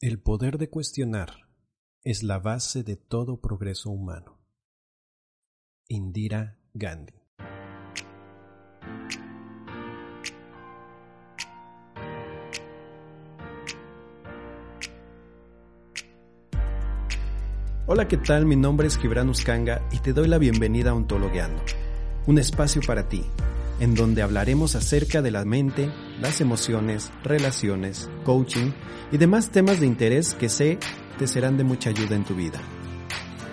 El poder de cuestionar es la base de todo progreso humano. Indira Gandhi Hola, ¿qué tal? Mi nombre es Gibran Uscanga y te doy la bienvenida a Ontologueando, un espacio para ti, en donde hablaremos acerca de la mente, las emociones, relaciones, coaching y demás temas de interés que sé te serán de mucha ayuda en tu vida.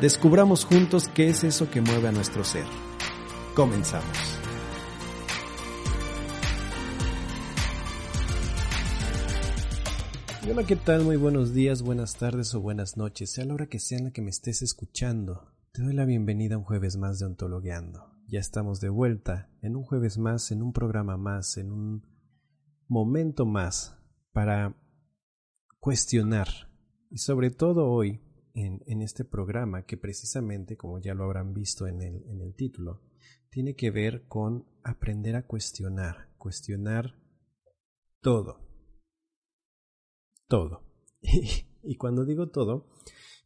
Descubramos juntos qué es eso que mueve a nuestro ser. Comenzamos. Hola, ¿qué tal? Muy buenos días, buenas tardes o buenas noches, sea la hora que sea en la que me estés escuchando. Te doy la bienvenida a un jueves más de Ontologueando. Ya estamos de vuelta en un jueves más, en un programa más, en un momento más para cuestionar. Y sobre todo hoy, en, este programa, que precisamente, como ya lo habrán visto en el, en el título, tiene que ver con aprender a cuestionar, cuestionar todo. Todo. y cuando digo todo,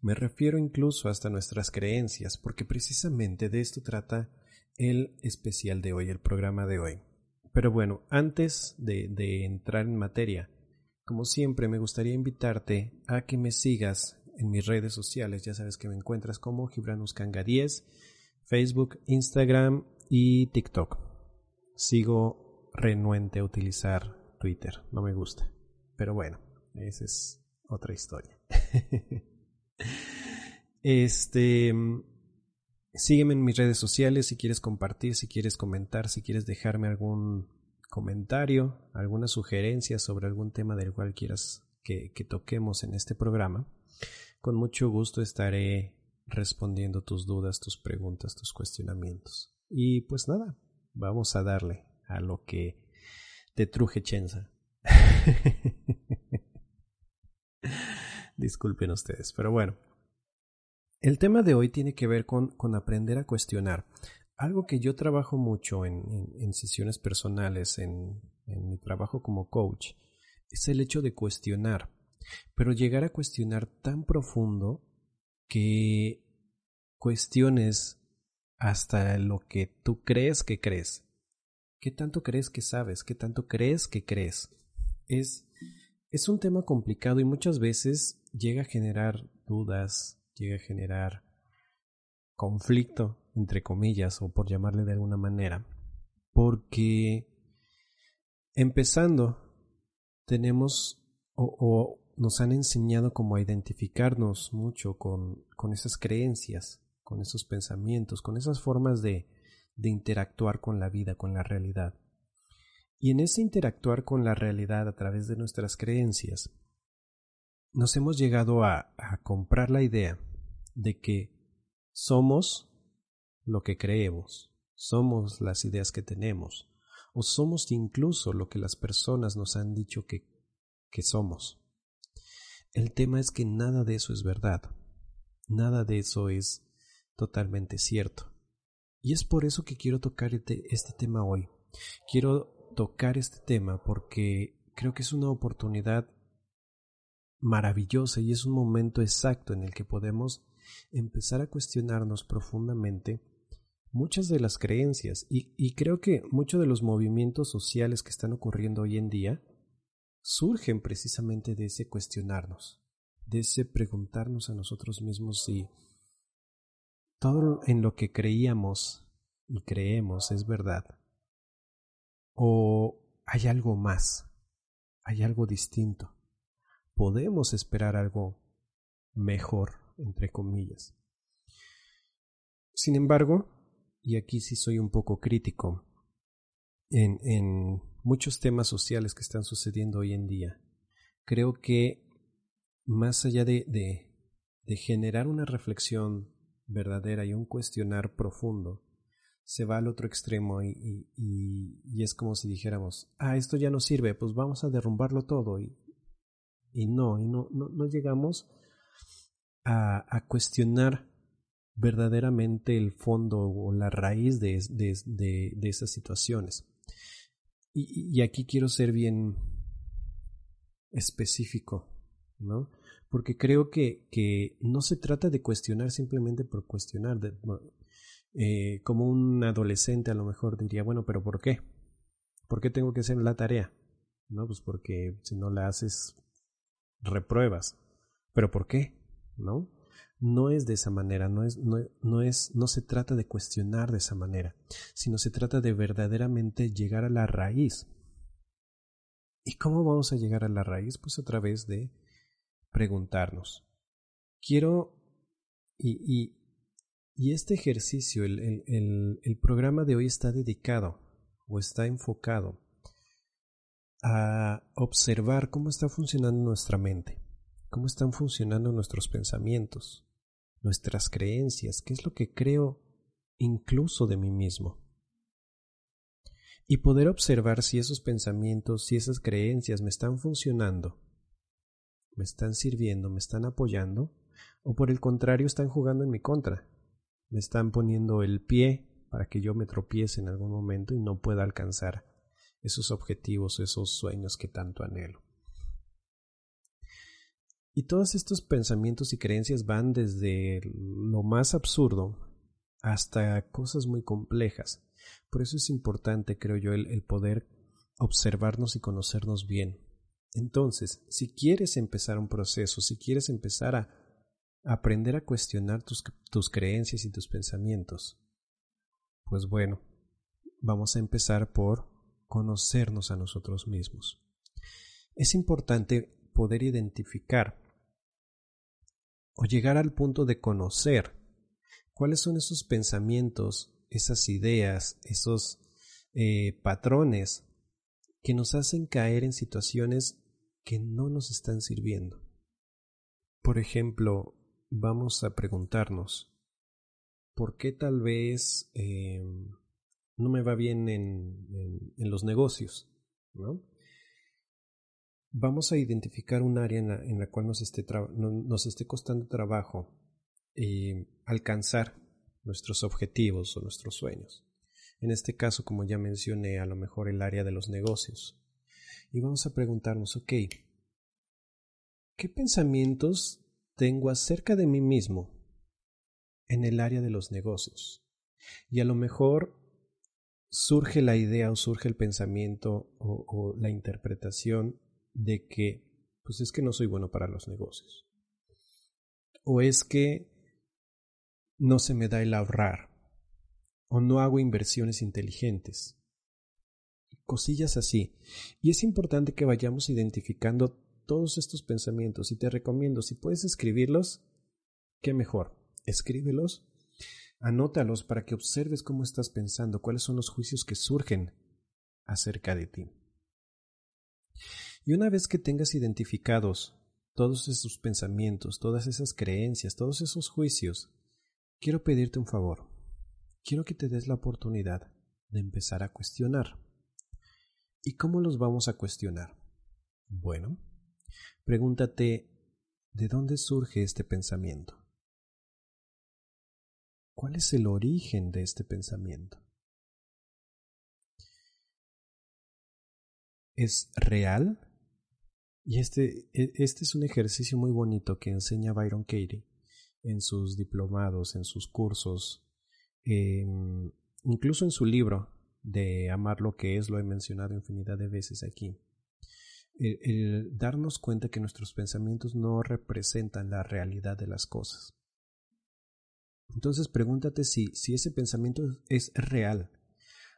me refiero incluso hasta nuestras creencias, porque precisamente de esto trata el especial de hoy, el programa de hoy. Pero bueno, antes de, entrar en materia, como siempre me gustaría invitarte a que me sigas en mis redes sociales. Ya sabes que me encuentras como Gibranuskanga 10, Facebook, Instagram y TikTok. Sigo renuente a utilizar Twitter, no me gusta. Pero bueno, esa es otra historia. este Sígueme en mis redes sociales si quieres compartir, si quieres comentar, si quieres dejarme algún comentario, alguna sugerencia sobre algún tema del cual quieras que, toquemos en este programa. Con mucho gusto estaré respondiendo tus dudas, tus preguntas, tus cuestionamientos. Y pues nada, vamos a darle a lo que te truje Chenza. Disculpen ustedes, pero bueno. El tema de hoy tiene que ver con, aprender a cuestionar. Algo que yo trabajo mucho en, sesiones personales, en, mi trabajo como coach, es el hecho de cuestionar. Pero llegar a cuestionar tan profundo que cuestiones hasta lo que tú crees que crees. ¿Qué tanto crees que sabes? ¿Qué tanto crees que crees? Es, es un tema complicado y muchas veces llega a generar dudas, llega a generar conflicto, entre comillas, o por llamarle de alguna manera, porque empezando tenemos o, nos han enseñado como a identificarnos mucho con, con esas creencias, con esos pensamientos, con esas formas de, de interactuar con la vida, con la realidad. Y en ese interactuar con la realidad a través de nuestras creencias, nos hemos llegado a, a comprar la idea de que somos lo que creemos, somos las ideas que tenemos, o somos incluso lo que las personas nos han dicho que, que somos. El tema es que nada de eso es verdad, nada de eso es totalmente cierto. Y es por eso que quiero tocar este, este tema hoy. Quiero tocar este tema porque creo que es una oportunidad maravillosa y es un momento exacto en el que podemos empezar a cuestionarnos profundamente muchas de las creencias. Y, creo que muchos de los movimientos sociales que están ocurriendo hoy en día surgen precisamente de ese cuestionarnos, de ese preguntarnos a nosotros mismos si todo en lo que creíamos y creemos es verdad o hay algo más, hay algo distinto, podemos esperar algo mejor entre comillas. Sin embargo, y aquí sí soy un poco crítico, en, en muchos temas sociales que están sucediendo hoy en día, creo que más allá de, de, generar una reflexión verdadera y un cuestionar profundo, se va al otro extremo y, y, y, es como si dijéramos, ah, esto ya no sirve, pues vamos a derrumbarlo todo. Y, y no, y no, no, no llegamos a, cuestionar verdaderamente el fondo o la raíz de, de, esas situaciones. Y, aquí quiero ser bien específico ¿no? Porque creo que, que no se trata de cuestionar simplemente por cuestionar. Eh, como un adolescente a lo mejor diría, bueno, pero ¿por qué? ¿Por qué tengo que hacer la tarea? No, pues porque si no la haces, repruebas. ¿Pero por qué? ¿No? No es de esa manera, no es, no, no es, no se trata de cuestionar de esa manera, sino se trata de verdaderamente llegar a la raíz. ¿Y cómo vamos a llegar a la raíz? Pues a través de preguntarnos. Quiero, y, y, este ejercicio, el, el, el programa de hoy está dedicado o está enfocado a observar cómo está funcionando nuestra mente, cómo están funcionando nuestros pensamientos, nuestras creencias, qué es lo que creo incluso de mí mismo. Y poder observar si esos pensamientos, si esas creencias me están funcionando, me están sirviendo, me están apoyando, o por el contrario están jugando en mi contra, me están poniendo el pie para que yo me tropiece en algún momento y no pueda alcanzar esos objetivos, esos sueños que tanto anhelo. Y todos estos pensamientos y creencias van desde lo más absurdo hasta cosas muy complejas. Por eso es importante, creo yo, el, poder observarnos y conocernos bien. Entonces, si quieres empezar un proceso, si quieres empezar a aprender a cuestionar tus, tus creencias y tus pensamientos, pues bueno, vamos a empezar por conocernos a nosotros mismos. Es importante poder identificar o llegar al punto de conocer cuáles son esos pensamientos, esas ideas, esos eh, patrones que nos hacen caer en situaciones que no nos están sirviendo. Por ejemplo, vamos a preguntarnos, ¿por qué tal vez eh, no me va bien en, en, los negocios? ¿no? Vamos a identificar un área en la, en la cual nos esté, nos esté costando trabajo eh, alcanzar nuestros objetivos o nuestros sueños. En este caso, como ya mencioné, a lo mejor el área de los negocios. Y vamos a preguntarnos, ok, ¿qué pensamientos tengo acerca de mí mismo en el área de los negocios. Y a lo mejor surge la idea o surge el pensamiento o, la interpretación de que, pues es que no soy bueno para los negocios. O es que no se me da el ahorrar. O no hago inversiones inteligentes. Cosillas así. Y es importante que vayamos identificando todos estos pensamientos y te recomiendo, si puedes escribirlos, qué mejor escríbelos, anótalos para que observes cómo estás pensando, cuáles son los juicios que surgen acerca de ti. Y una vez que tengas identificados todos esos pensamientos, todas esas creencias, todos esos juicios, quiero pedirte un favor. Quiero que te des la oportunidad de empezar a cuestionar. ¿Y cómo los vamos a cuestionar? Bueno, pregúntate, ¿de dónde surge este pensamiento? ¿Cuál es el origen de este pensamiento? ¿Es real? Y este, e, este es un ejercicio muy bonito que enseña Byron Katie en sus diplomados, en sus cursos, incluso en su libro de Amar lo que es, lo he mencionado infinidad de veces aquí. el, darnos cuenta que nuestros pensamientos no representan la realidad de las cosas. Entonces pregúntate si, si ese pensamiento es real,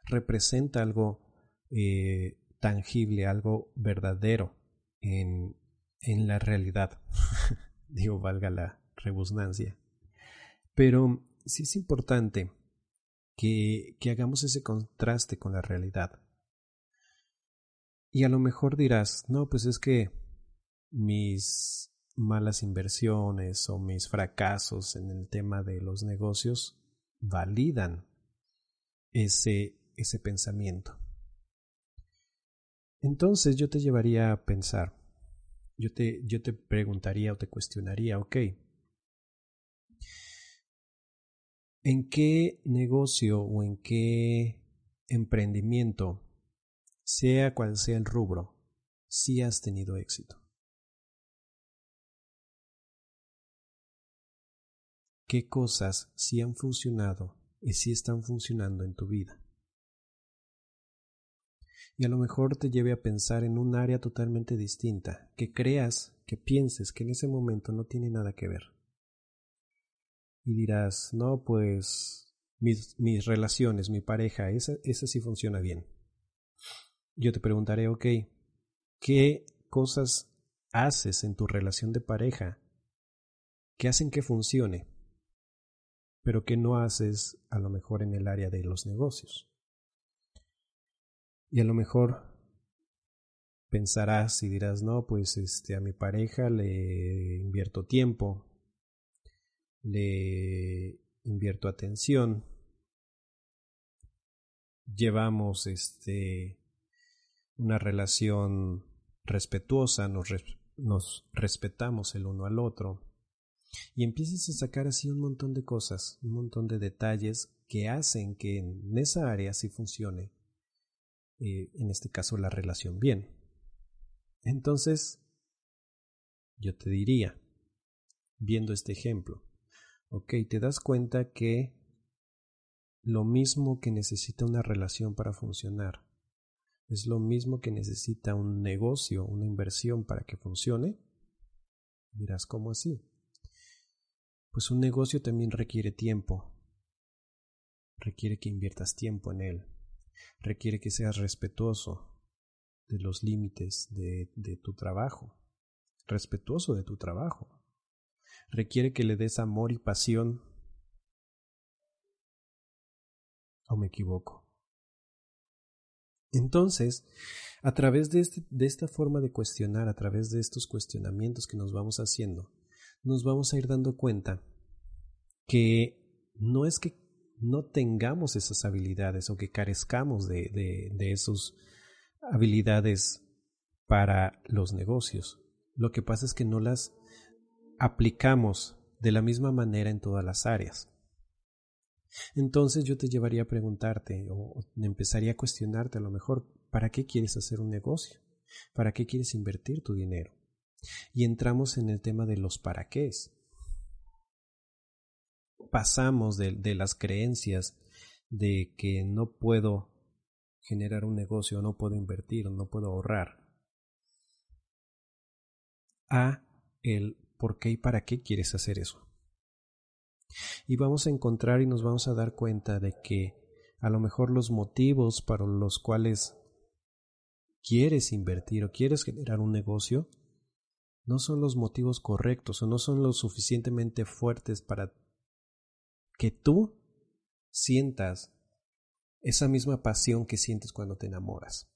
representa algo eh, tangible, algo verdadero en, la realidad. Digo, valga la rebusnancia. Pero sí es importante que, que hagamos ese contraste con la realidad. Y a lo mejor dirás, no, pues es que mis malas inversiones o mis fracasos en el tema de los negocios validan ese, ese pensamiento. Entonces yo te llevaría a pensar, yo te, yo te preguntaría o te cuestionaría, ok, ¿en qué negocio o en qué emprendimiento, sea cual sea el rubro, si has tenido éxito? ¿Qué cosas sí han funcionado y sí están funcionando en tu vida? Y a lo mejor te lleve a pensar en un área totalmente distinta, que creas, que pienses que en ese momento no tiene nada que ver. Y dirás, no, pues mis, mis relaciones, mi pareja, esa, esa sí funciona bien. Yo te preguntaré, ok, ¿qué cosas haces en tu relación de pareja que hacen que funcione, pero que no haces a lo mejor en el área de los negocios? Y a lo mejor pensarás y dirás, no, pues este, a mi pareja le invierto tiempo, le invierto atención, llevamos este una relación respetuosa, nos, nos respetamos el uno al otro. Y empiezas a sacar así un montón de cosas, un montón de detalles que hacen que en esa área sí funcione, eh, en este caso la relación bien. Entonces, yo te diría, viendo este ejemplo, ok, te das cuenta que lo mismo que necesita una relación para funcionar, es lo mismo que necesita un negocio, una inversión para que funcione? Dirás, ¿cómo así? Pues un negocio también requiere tiempo. Requiere que inviertas tiempo en él. Requiere que seas respetuoso de los límites de, tu trabajo. Respetuoso de tu trabajo. Requiere que le des amor y pasión. ¿O me equivoco? Entonces, a través este, de esta forma de cuestionar, a través de estos cuestionamientos que nos vamos haciendo, nos vamos a ir dando cuenta que no es que no tengamos esas habilidades o que carezcamos de, de, esas habilidades para los negocios. Lo que pasa es que no las aplicamos de la misma manera en todas las áreas. Entonces yo te llevaría a preguntarte o empezaría a cuestionarte a lo mejor, ¿para qué quieres hacer un negocio? ¿Para qué quieres invertir tu dinero? Y entramos en el tema de los para qué. Pasamos de, las creencias de que no puedo generar un negocio, no puedo invertir, no puedo ahorrar, a el por qué y para qué quieres hacer eso. Y vamos a encontrar y nos vamos a dar cuenta de que a lo mejor los motivos para los cuales quieres invertir o quieres generar un negocio no son los motivos correctos o no son lo suficientemente fuertes para que tú sientas esa misma pasión que sientes cuando te enamoras.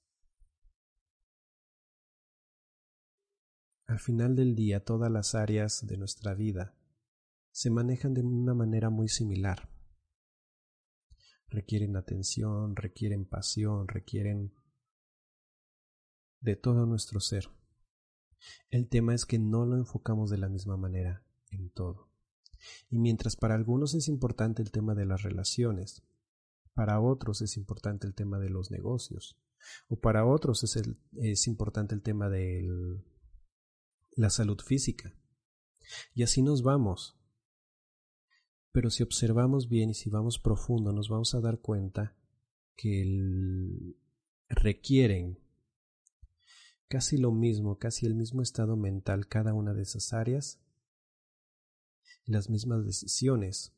Al final del día, todas las áreas de nuestra vida se manejan de una manera muy similar. Requieren atención, requieren pasión, requieren de todo nuestro ser. El tema es que no lo enfocamos de la misma manera en todo. Y mientras para algunos es importante el tema de las relaciones, para otros es importante el tema de los negocios, o para otros es, es importante el tema de la salud física. Y así nos vamos. Pero si observamos bien y si vamos profundo, nos vamos a dar cuenta que requieren casi lo mismo, casi el mismo estado mental cada una de esas áreas, las mismas decisiones,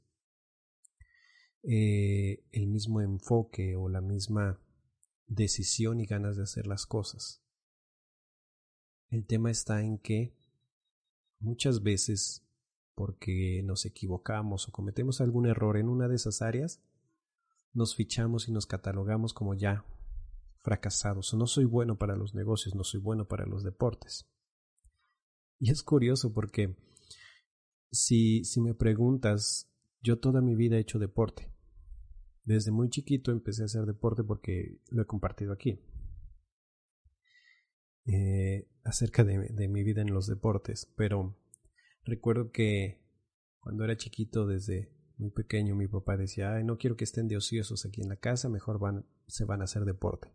eh, el mismo enfoque o la misma decisión y ganas de hacer las cosas. El tema está en que muchas veces porque nos equivocamos o cometemos algún error en una de esas áreas, nos fichamos y nos catalogamos como ya fracasados. No soy bueno para los negocios, no soy bueno para los deportes. Y es curioso porque si, si me preguntas, yo toda mi vida he hecho deporte. Desde muy chiquito empecé a hacer deporte porque lo he compartido aquí. Eh, acerca de, mi vida en los deportes, pero Recuerdo que cuando era chiquito, desde muy pequeño, mi papá decía, ay, no quiero que estén de ociosos aquí en la casa, mejor van, se van a hacer deporte.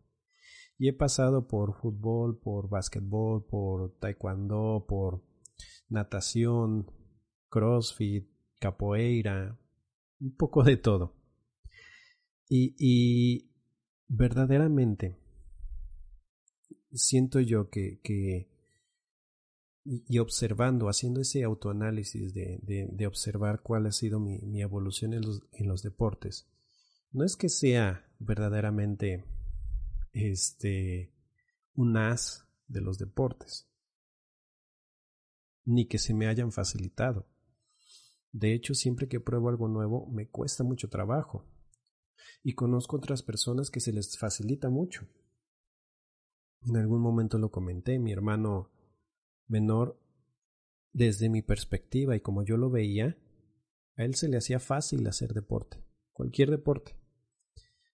Y he pasado por fútbol, por básquetbol, por taekwondo, por natación, crossfit, capoeira, un poco de todo. Y, y verdaderamente siento yo que, que y, observando, haciendo ese autoanálisis de, de, de, observar cuál ha sido mi, mi evolución en los, en los deportes, no es que sea verdaderamente este un as de los deportes, ni que se me hayan facilitado. De hecho, siempre que pruebo algo nuevo me cuesta mucho trabajo. Y conozco otras personas que se les facilita mucho. En algún momento lo comenté, mi hermano menor, desde mi perspectiva y como yo lo veía, a él se le hacía fácil hacer deporte, cualquier deporte.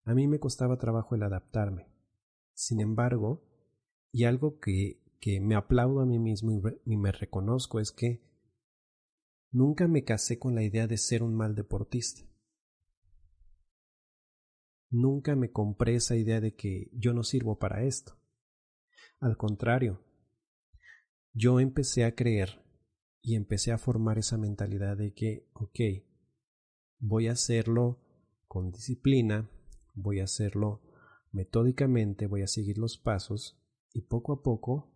A mí me costaba trabajo el adaptarme. Sin embargo, y algo que, que me aplaudo a mí mismo y, me reconozco es que nunca me casé con la idea de ser un mal deportista. Nunca me compré esa idea de que yo no sirvo para esto. Al contrario, yo empecé a creer y empecé a formar esa mentalidad de que, ok, voy a hacerlo con disciplina, voy a hacerlo metódicamente, voy a seguir los pasos y poco a poco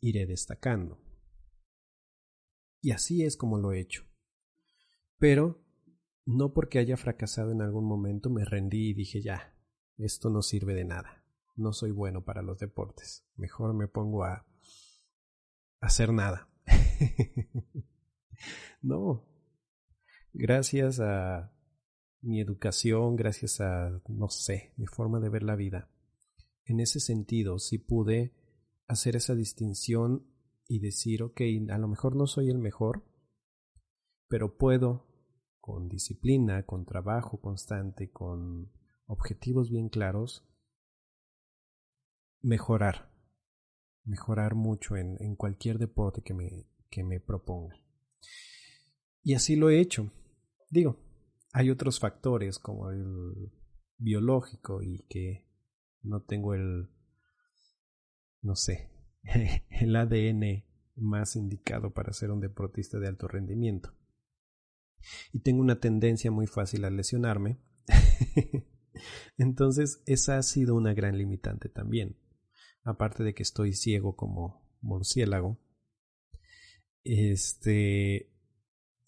iré destacando. Y así es como lo he hecho. Pero no porque haya fracasado en algún momento me rendí y dije ya, esto no sirve de nada, no soy bueno para los deportes, mejor me pongo a hacer nada. no, gracias a mi educación, gracias a, no sé, mi forma de ver la vida. En ese sentido, sí pude hacer esa distinción y decir, ok, a lo mejor no soy el mejor, pero puedo, con disciplina, con trabajo constante, con objetivos bien claros, mejorar, mejorar mucho en, en cualquier deporte que me, que me proponga. Y así lo he hecho. Digo, hay otros factores como el biológico y que no tengo el, no sé, el ADN más indicado para ser un deportista de alto rendimiento. Y tengo una tendencia muy fácil a lesionarme. Entonces, esa ha sido una gran limitante también. Aparte de que estoy ciego como murciélago. Este.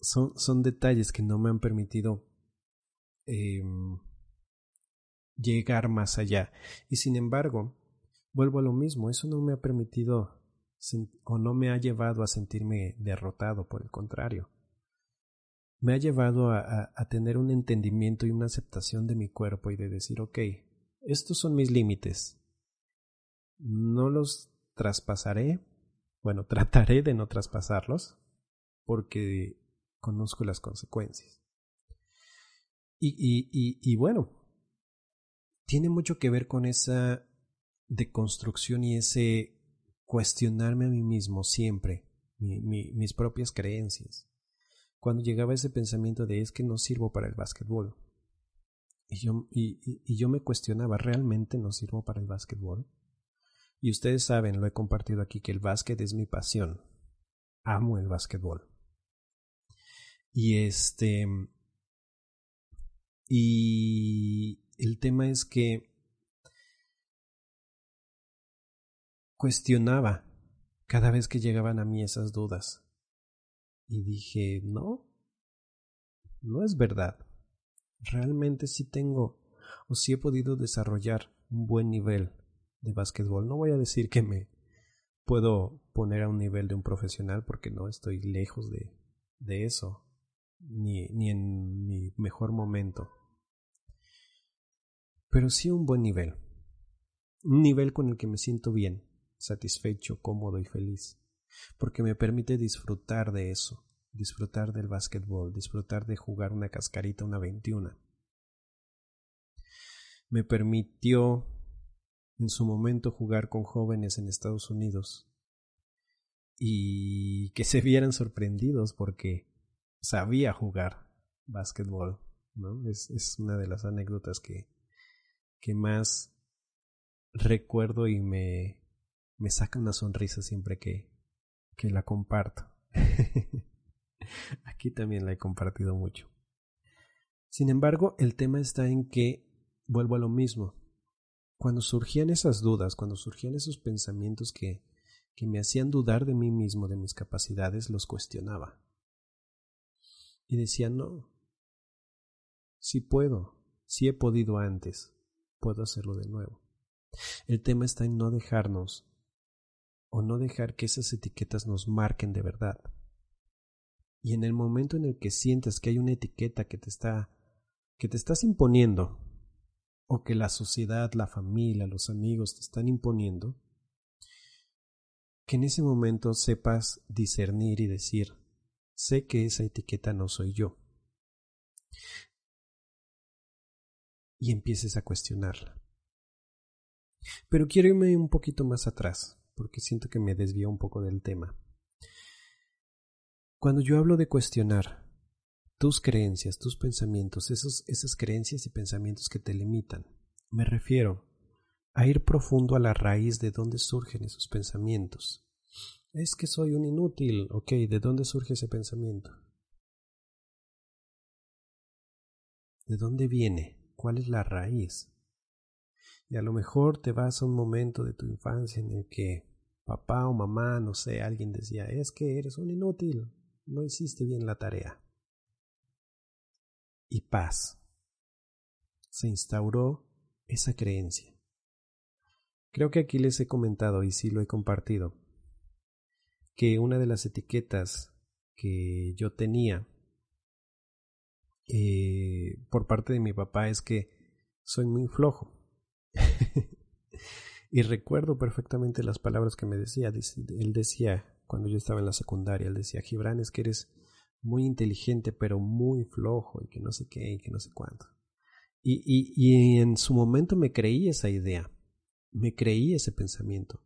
Son, son detalles que no me han permitido eh, llegar más allá. Y sin embargo, vuelvo a lo mismo, eso no me ha permitido o no me ha llevado a sentirme derrotado, por el contrario. Me ha llevado a, tener un entendimiento y una aceptación de mi cuerpo y de decir, ok, estos son mis límites. No los traspasaré, bueno, trataré de no traspasarlos, porque conozco las consecuencias. Y, y, y, y bueno, tiene mucho que ver con esa deconstrucción y ese cuestionarme a mí mismo siempre, mi, mi, mis propias creencias. Cuando llegaba ese pensamiento de es que no sirvo para el básquetbol. Y yo, y yo me cuestionaba, ¿realmente no sirvo para el básquetbol? Y ustedes saben, lo he compartido aquí, que el básquet es mi pasión. Amo el básquetbol. Y este, y el tema es que cuestionaba cada vez que llegaban a mí esas dudas. Y dije, no, no es verdad. Realmente sí tengo o sí he podido desarrollar un buen nivel de básquetbol. No voy a decir que me puedo poner a un nivel de un profesional porque no estoy lejos de, de eso, ni, ni en mi mejor momento pero sí un buen nivel. Un nivel con el que me siento bien, satisfecho, cómodo y feliz, porque me permite disfrutar de eso, disfrutar del básquetbol, disfrutar de jugar una cascarita, una 21. Me permitió en su momento jugar con jóvenes en Estados Unidos y que se vieran sorprendidos porque sabía jugar básquetbol. ¿no? Es, es una de las anécdotas que, que más recuerdo y me, me saca una sonrisa siempre que, que la comparto. Aquí también la he compartido mucho. Sin embargo, el tema está en que vuelvo a lo mismo. Cuando surgían esas dudas, cuando surgían esos pensamientos que, que me hacían dudar de mí mismo, de mis capacidades, los cuestionaba. Y decía, no, sí puedo, sí he podido antes, puedo hacerlo de nuevo. El tema está en no dejarnos o no dejar que esas etiquetas nos marquen de verdad. Y en el momento en el que sientas que hay una etiqueta que te está que te estás imponiendo o que la sociedad, la familia, los amigos te están imponiendo, que en ese momento sepas discernir y decir, sé que esa etiqueta no soy yo. Y empieces a cuestionarla. Pero quiero irme un poquito más atrás, porque siento que me desvío un poco del tema. Cuando yo hablo de cuestionar tus creencias, tus pensamientos, esos, esas creencias y pensamientos que te limitan, me refiero a ir profundo a la raíz de dónde surgen esos pensamientos. Es que soy un inútil, ok, ¿de dónde surge ese pensamiento? ¿De dónde viene? ¿Cuál es la raíz? Y a lo mejor te vas a un momento de tu infancia en el que papá o mamá, no sé, alguien decía, es que eres un inútil, no hiciste bien la tarea. Y paz. Se instauró esa creencia. Creo que aquí les he comentado y sí lo he compartido, que una de las etiquetas que yo tenía eh, por parte de mi papá es que soy muy flojo. y recuerdo perfectamente las palabras que me decía. Él decía, cuando yo estaba en la secundaria, él decía, Gibran, es que eres muy inteligente, pero muy flojo, y que no sé qué, y que no sé cuánto. Y, y, y en su momento me creí esa idea, me creí ese pensamiento,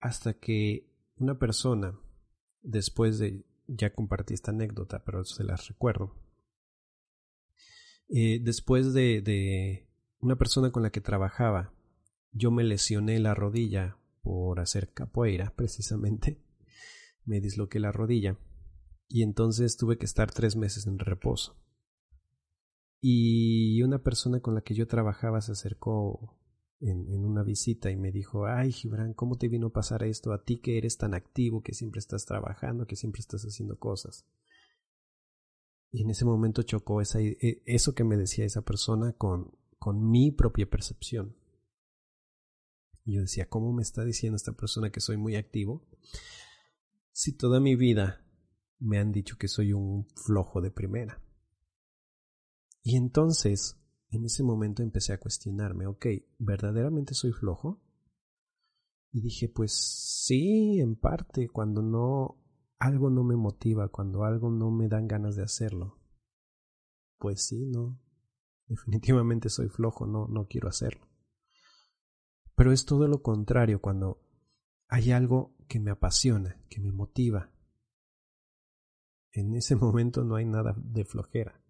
hasta que una persona, después de, ya compartí esta anécdota, pero se las recuerdo, eh, después de, de una persona con la que trabajaba, yo me lesioné la rodilla por hacer capoeira, precisamente. Me disloqué la rodilla y entonces tuve que estar tres meses en reposo. Y una persona con la que yo trabajaba se acercó en, una visita y me dijo, ay Gibran, ¿cómo te vino a pasar esto a ti que eres tan activo, que siempre estás trabajando, que siempre estás haciendo cosas? Y en ese momento chocó e, eso que me decía esa persona con mi propia percepción. Y yo decía, ¿cómo me está diciendo esta persona que soy muy activo? Si toda mi vida me han dicho que soy un flojo de primera. Y entonces, en ese momento empecé a cuestionarme, ok, ¿verdaderamente soy flojo? Y dije, pues sí, en parte, cuando no, algo no me motiva, cuando algo no me dan ganas de hacerlo. Pues sí, no, definitivamente soy flojo, no, no quiero hacerlo. Pero es todo lo contrario cuando hay algo que me apasiona, que me motiva. En ese momento no hay nada de flojera.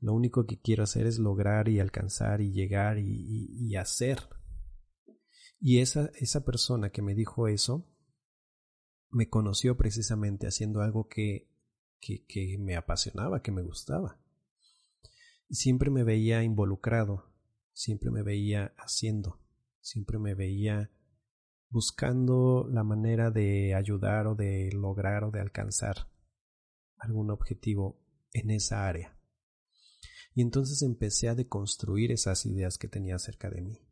Lo único que quiero hacer es lograr y alcanzar y llegar y, hacer. Y esa, esa persona que me dijo eso me conoció precisamente haciendo algo que, que, que me apasionaba, que me gustaba. Y siempre me veía involucrado, siempre me veía haciendo siempre me veía buscando la manera de ayudar o de lograr o de alcanzar algún objetivo en esa área. Y entonces empecé a deconstruir esas ideas que tenía acerca de mí.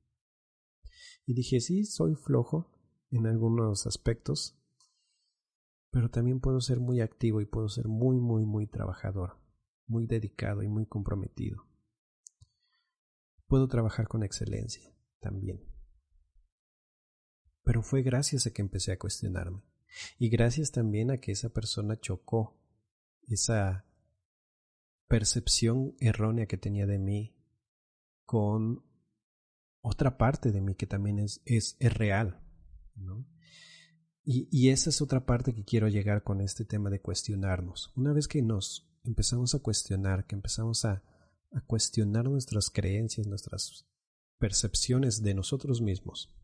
Y dije, sí, soy flojo en algunos aspectos, pero también puedo ser muy activo y puedo ser muy, muy, muy trabajador, muy dedicado y muy comprometido. Puedo trabajar con excelencia también. Pero fue gracias a que empecé a cuestionarme. Y gracias también a que esa persona chocó esa percepción errónea que tenía de mí con otra parte de mí que también es, es, es real. Y, y esa es otra parte que quiero llegar con este tema de cuestionarnos. Una vez que nos empezamos a cuestionar, que empezamos a, a cuestionar nuestras creencias, nuestras percepciones de nosotros mismos,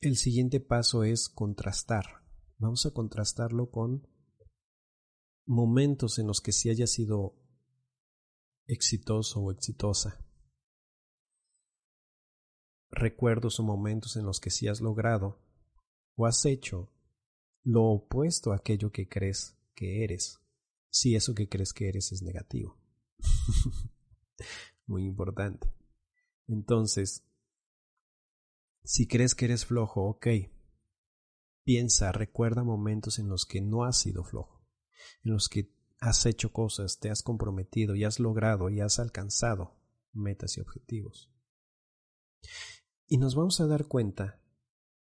el siguiente paso es contrastar. Vamos a contrastarlo con momentos en los que sí hayas sido exitoso o exitosa. Recuerdos o momentos en los que sí has logrado o has hecho lo opuesto a aquello que crees que eres, si eso que crees que eres es negativo. Muy importante. Entonces, si crees que eres flojo, ok. Piensa, recuerda momentos en los que no has sido flojo, en los que has hecho cosas, te has comprometido y has logrado y has alcanzado metas y objetivos. Y nos vamos a dar cuenta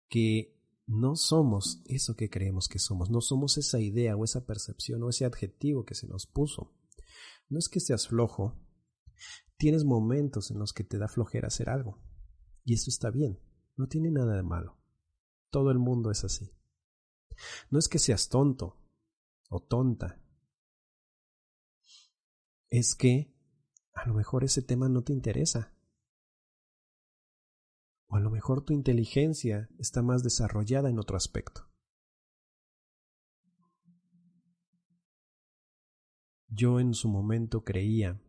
que no somos eso que creemos que somos, no somos esa idea o esa percepción o ese adjetivo que se nos puso. No es que seas flojo, tienes momentos en los que te da flojera hacer algo. Y eso está bien, no tiene nada de malo. Todo el mundo es así. No es que seas tonto o tonta, es que a lo mejor ese tema no te interesa. O a lo mejor tu inteligencia está más desarrollada en otro aspecto. Yo en su momento creía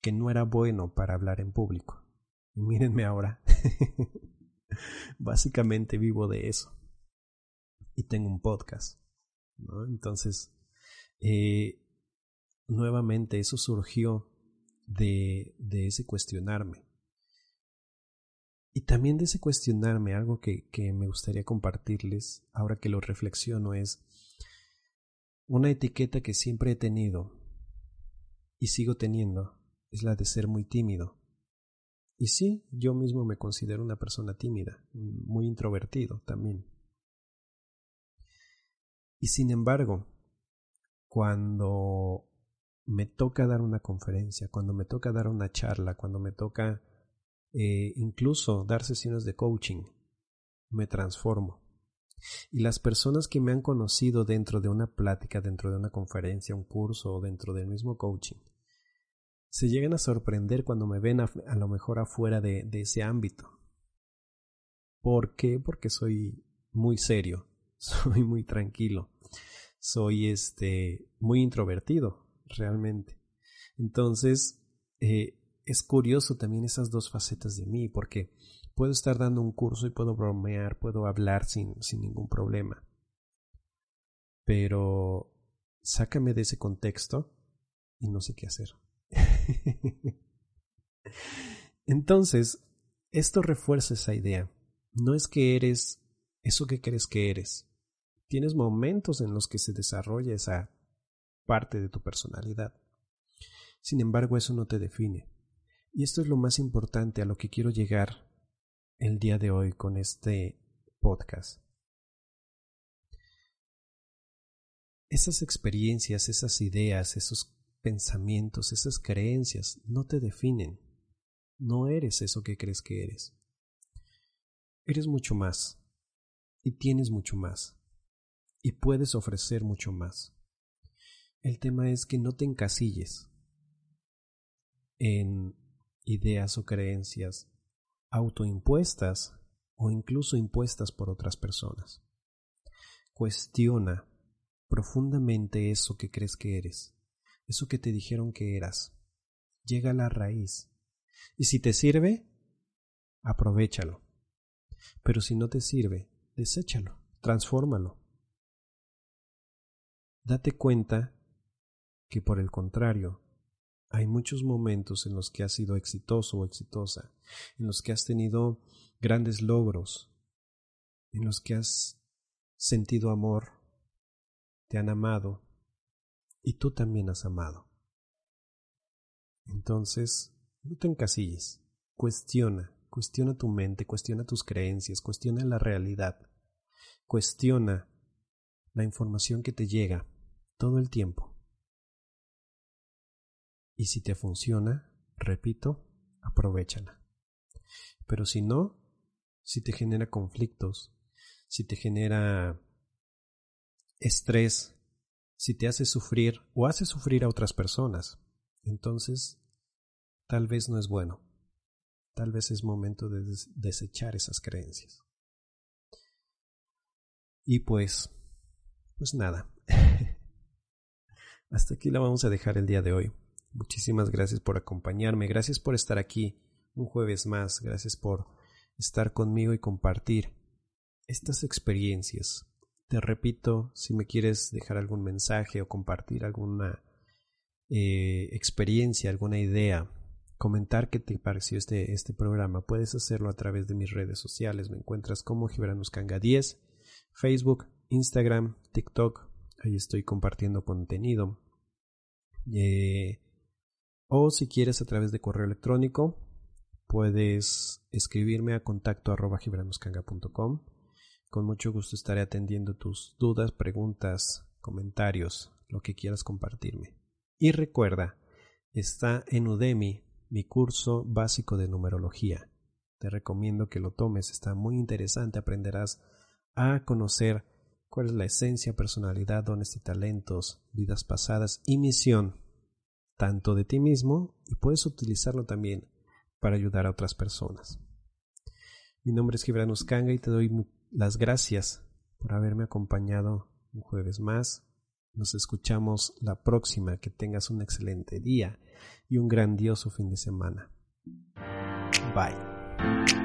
que no era bueno para hablar en público. Y mírenme ahora. Básicamente vivo de eso. Y tengo un podcast. ¿no? Entonces, eh, nuevamente eso surgió de, de ese cuestionarme. Y también de ese cuestionarme, algo que, que me gustaría compartirles ahora que lo reflexiono es una etiqueta que siempre he tenido y sigo teniendo, es la de ser muy tímido. Y sí, yo mismo me considero una persona tímida, muy introvertido también. Y sin embargo, cuando me toca dar una conferencia, cuando me toca dar una charla, cuando me toca eh, incluso dar sesiones de coaching, me transformo. Y las personas que me han conocido dentro de una plática, dentro de una conferencia, un curso o dentro del mismo coaching, se llegan a sorprender cuando me ven a, lo mejor afuera de, ese ámbito. ¿Por qué? Porque soy muy serio, soy muy tranquilo, soy este muy introvertido, realmente. Entonces, eh, es curioso también esas dos facetas de mí, porque puedo estar dando un curso y puedo bromear, puedo hablar sin, sin ningún problema. Pero sácame de ese contexto y no sé qué hacer. Entonces, esto refuerza esa idea. No es que eres eso que crees que eres. Tienes momentos en los que se desarrolla esa parte de tu personalidad. Sin embargo, eso no te define. Y esto es lo más importante a lo que quiero llegar el día de hoy con este podcast. Esas experiencias, esas ideas, esos pensamientos, esas creencias no te definen. No eres eso que crees que eres. Eres mucho más. Y tienes mucho más. Y puedes ofrecer mucho más. El tema es que no te encasilles en ideas o creencias autoimpuestas o incluso impuestas por otras personas. Cuestiona profundamente eso que crees que eres, eso que te dijeron que eras. Llega a la raíz. Y si te sirve, aprovechalo. Pero si no te sirve, deséchalo, transfórmalo. Date cuenta que por el contrario, hay muchos momentos en los que has sido exitoso o exitosa, en los que has tenido grandes logros, en los que has sentido amor, te han amado y tú también has amado. Entonces, no te encasilles, cuestiona, cuestiona tu mente, cuestiona tus creencias, cuestiona la realidad, cuestiona la información que te llega todo el tiempo. Y si te funciona, repito, aprovechala. Pero si no, si te genera conflictos, si te genera estrés, si te hace sufrir o hace sufrir a otras personas, entonces tal vez no es bueno. Tal vez es momento de desechar esas creencias. Y pues, pues nada. hasta aquí la vamos a dejar el día de hoy. Muchísimas gracias por acompañarme, gracias por estar aquí un jueves más, gracias por estar conmigo y compartir estas experiencias. Te repito, si me quieres dejar algún mensaje o compartir alguna eh, experiencia, alguna idea, comentar qué te pareció este, este programa, puedes hacerlo a través de mis redes sociales. Me encuentras como Gibranuscanga 10, Facebook, Instagram, TikTok. Ahí estoy compartiendo contenido. Eh, o si quieres a través de correo electrónico, puedes escribirme a contacto Con mucho gusto estaré atendiendo tus dudas, preguntas, comentarios, lo que quieras compartirme. Y recuerda, está en Udemy mi curso básico de numerología. Te recomiendo que lo tomes, está muy interesante, aprenderás a conocer cuál es la esencia, personalidad, dones y talentos, vidas pasadas y misión, tanto de ti mismo y puedes utilizarlo también para ayudar a otras personas. Mi nombre es Gibran Uscanga y te doy las gracias por haberme acompañado un jueves más. Nos escuchamos la próxima. Que tengas un excelente día y un grandioso fin de semana. Bye.